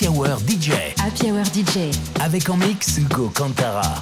Happy Hour DJ. Happy Hour DJ. Avec en mix Hugo Cantara.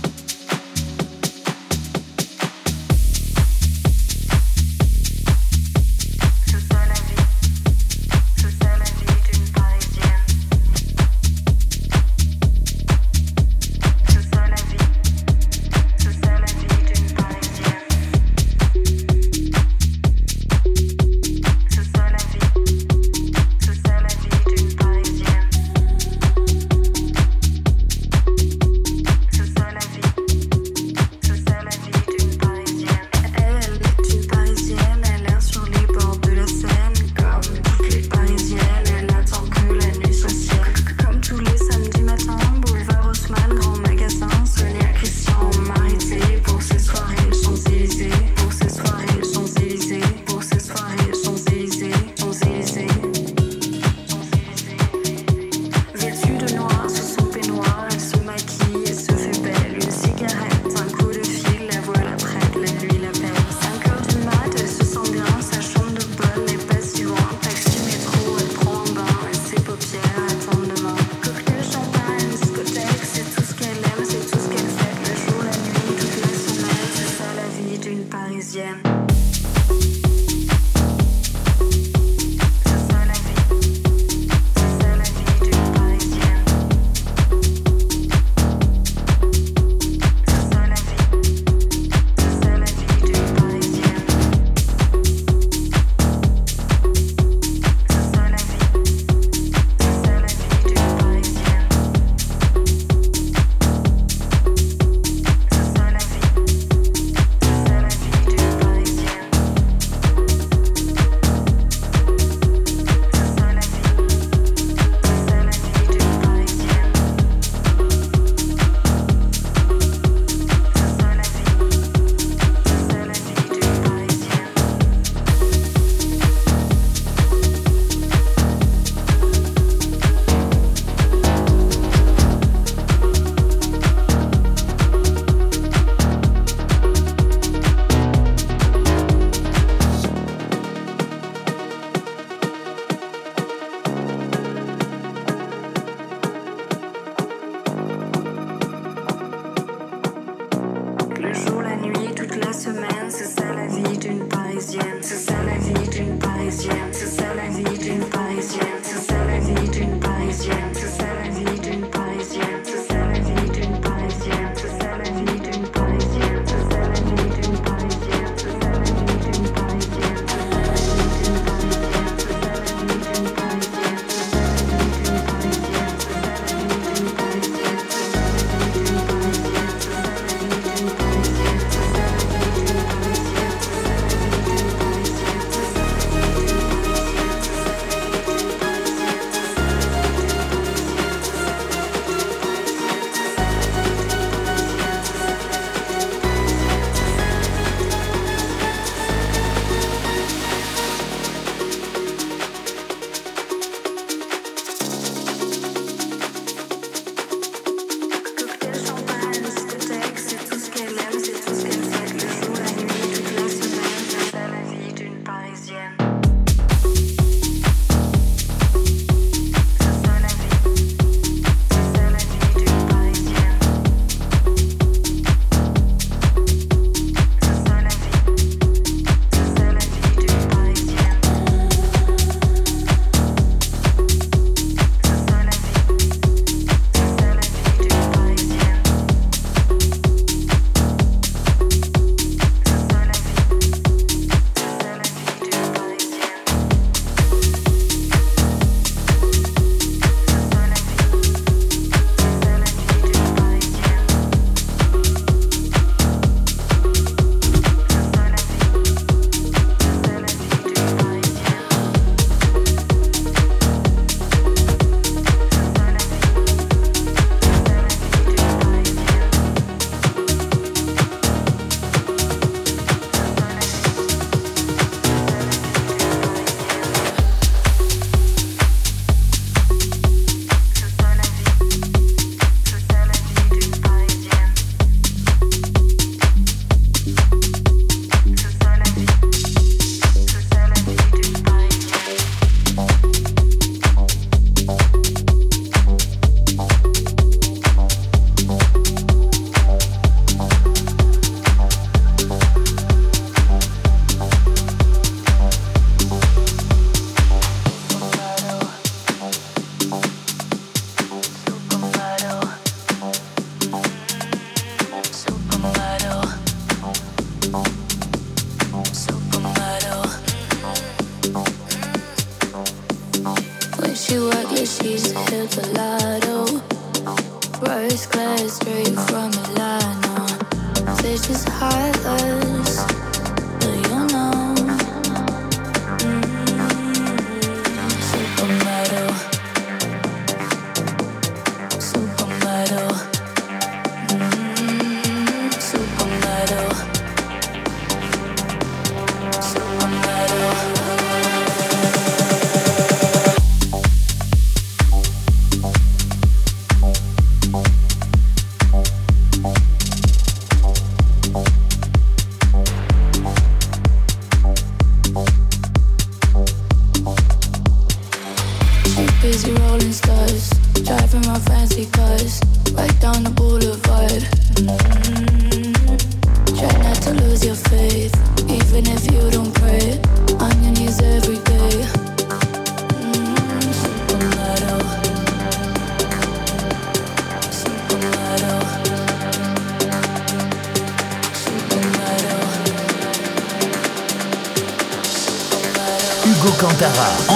she work, yeah, she's a Hilpalato. First class, straight from Milano. Fish is heartless, but you know?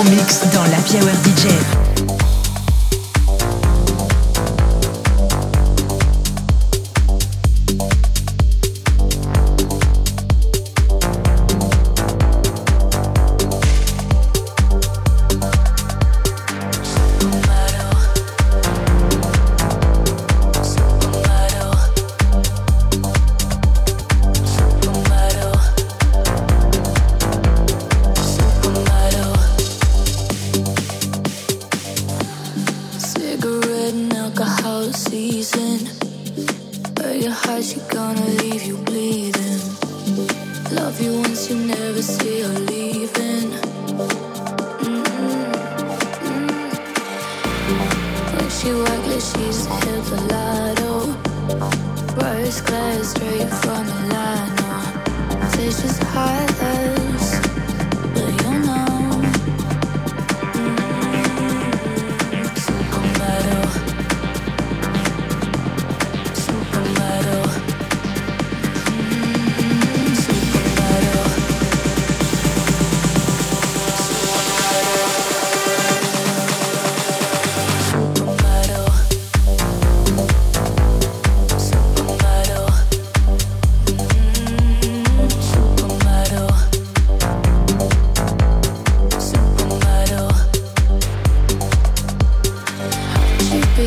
mix dans la Power DJ. missing. But your she gonna leave you bleeding. Love you once, you never see her leaving. Mm-hmm. When she walks, like she's a Hippolyto. First class, straight from Milano. Fish is high.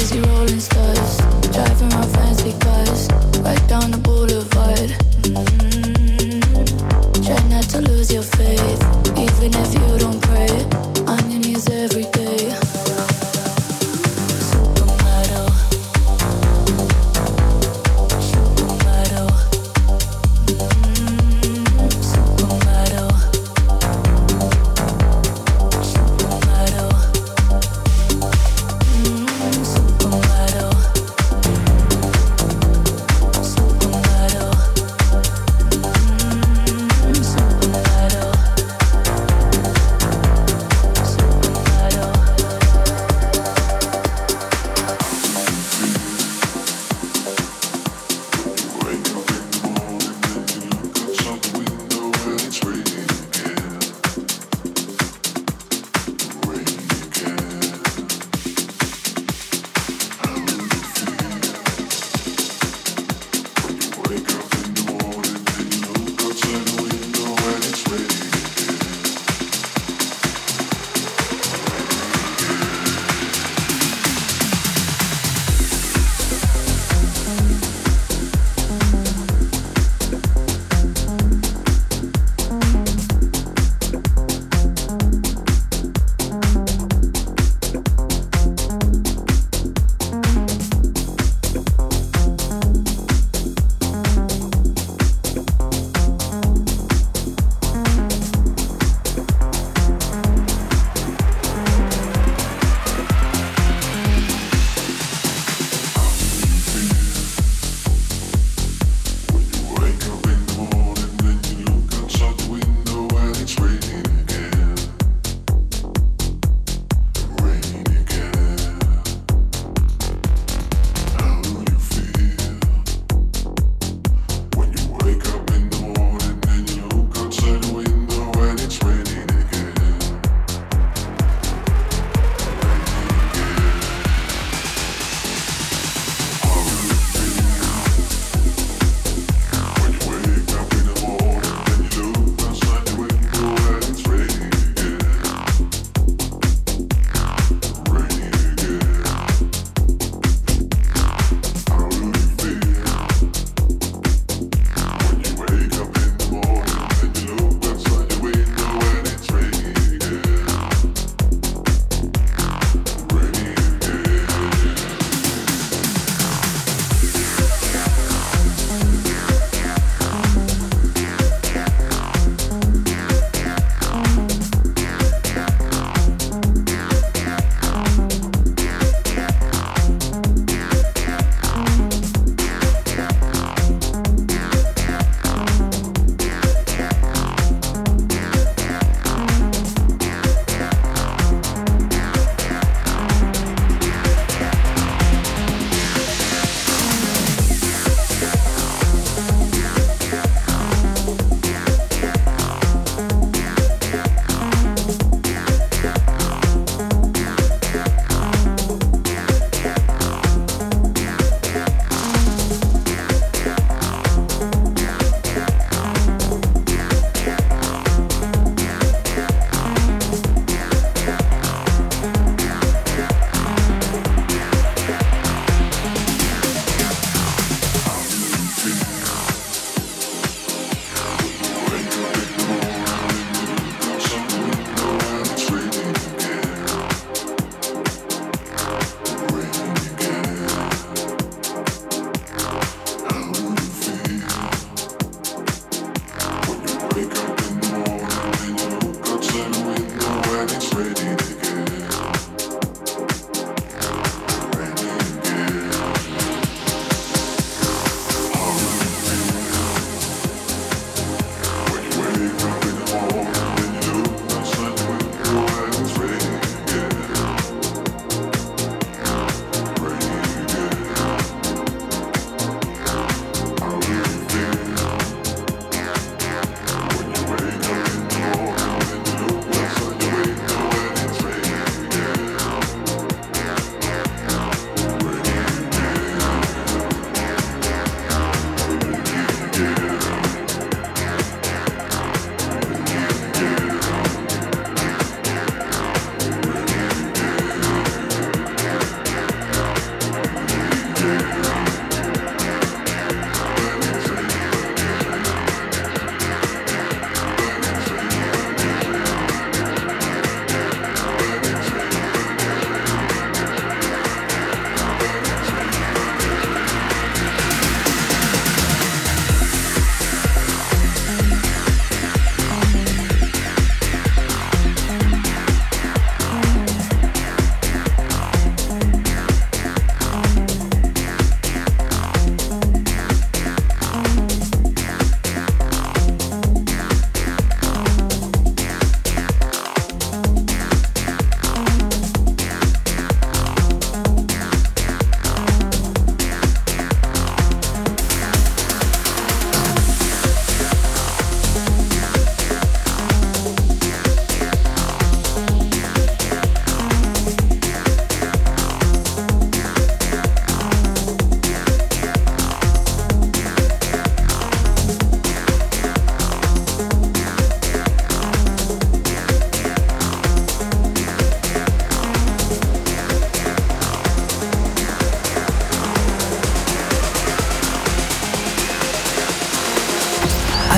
crazy rolling stars, driving my fancy cars, right down the boulevard.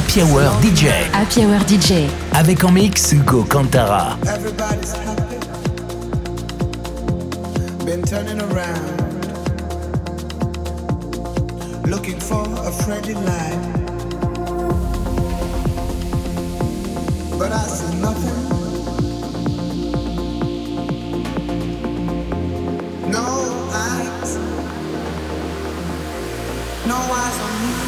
Happy Hour DJ. Happy Hour DJ. Avec en mix Hugo Cantara. Everybody's happy. Been turning around. Looking for a friendly light. But I see nothing. No eyes. No eyes on me.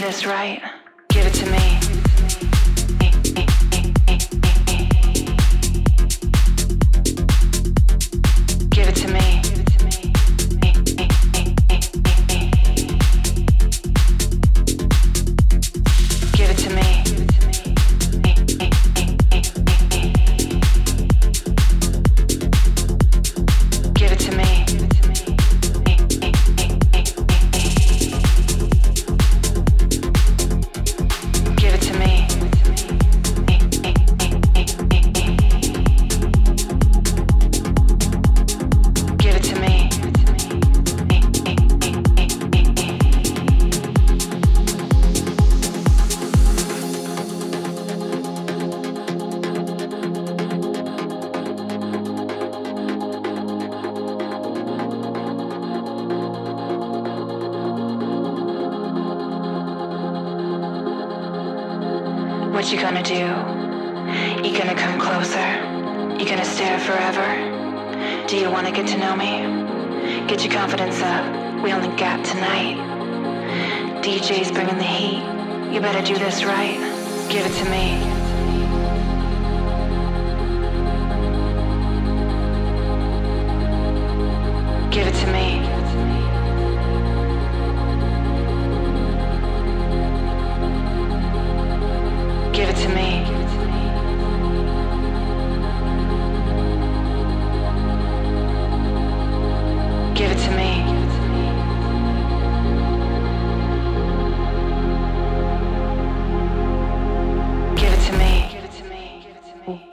this right. What you gonna do? You gonna come closer? You gonna stare forever? Do you wanna get to know me? Get your confidence up. We only got tonight. DJ's bringing the heat. You better do this right. Give it to me.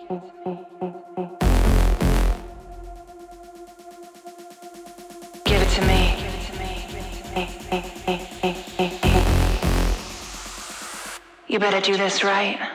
You better do this right.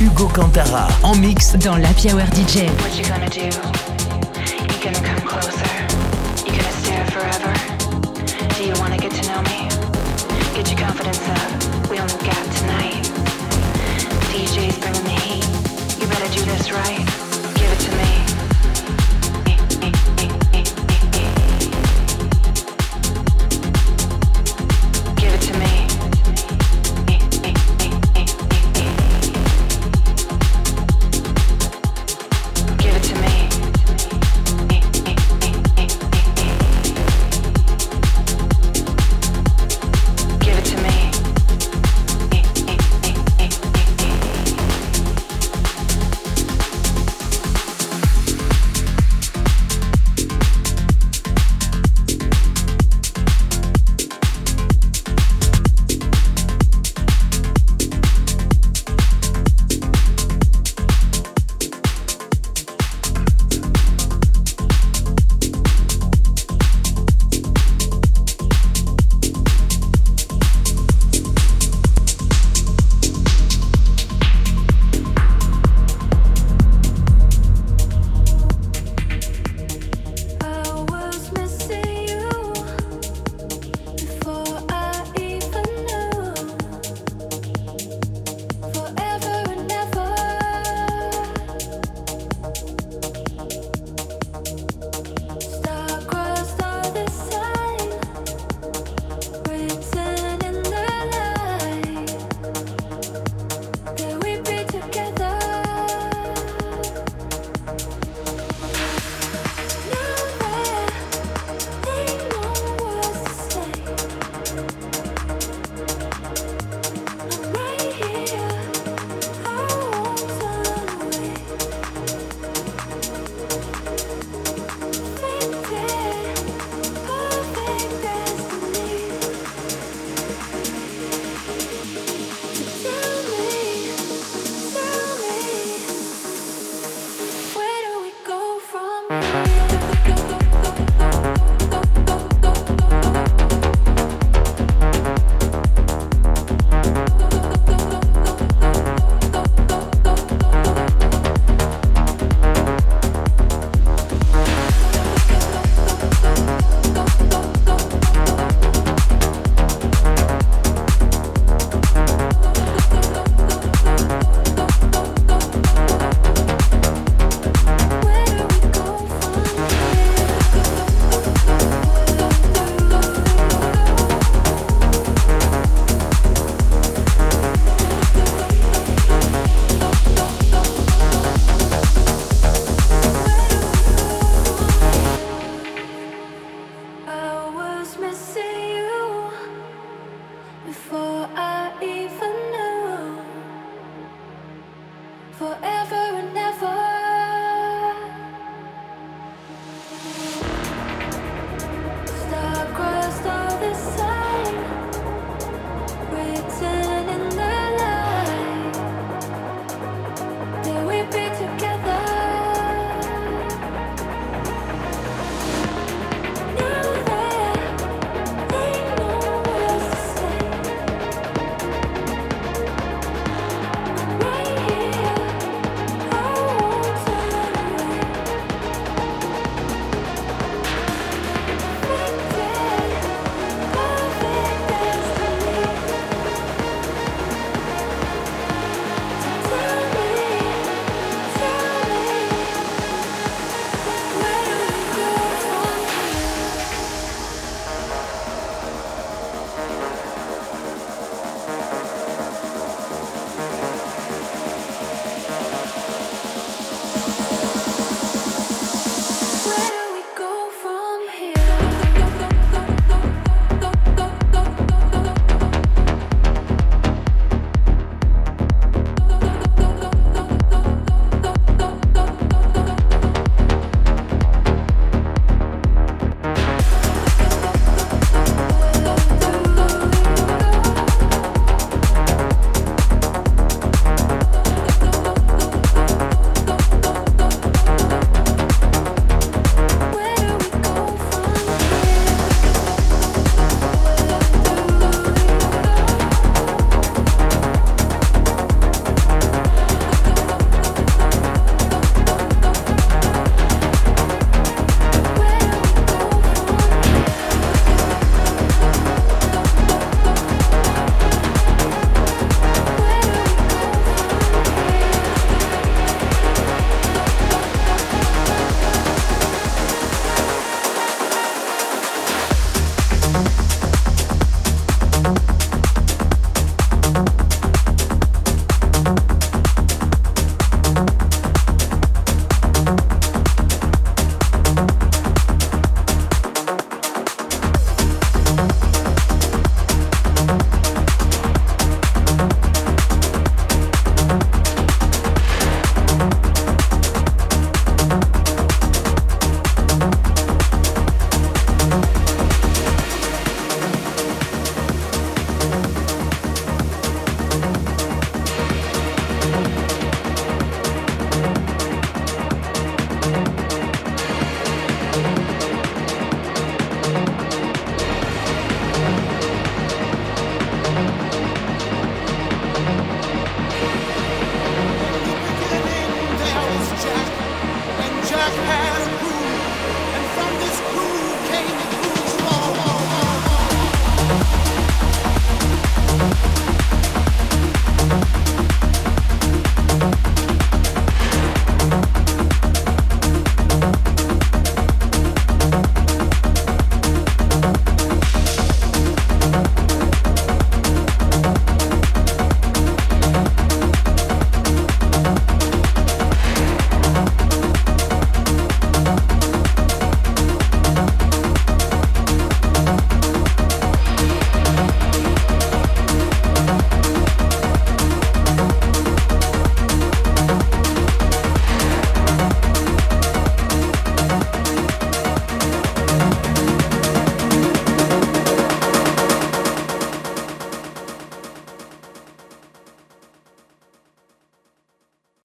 Hugo Cantarra en mix Dans l'Happy Hour DJ. What you gonna do? You gonna come closer? You gonna stare forever? Do you wanna get to know me? Get your confidence up. We only got tonight. DJ's bringing the heat. You better do this right. Give it to me.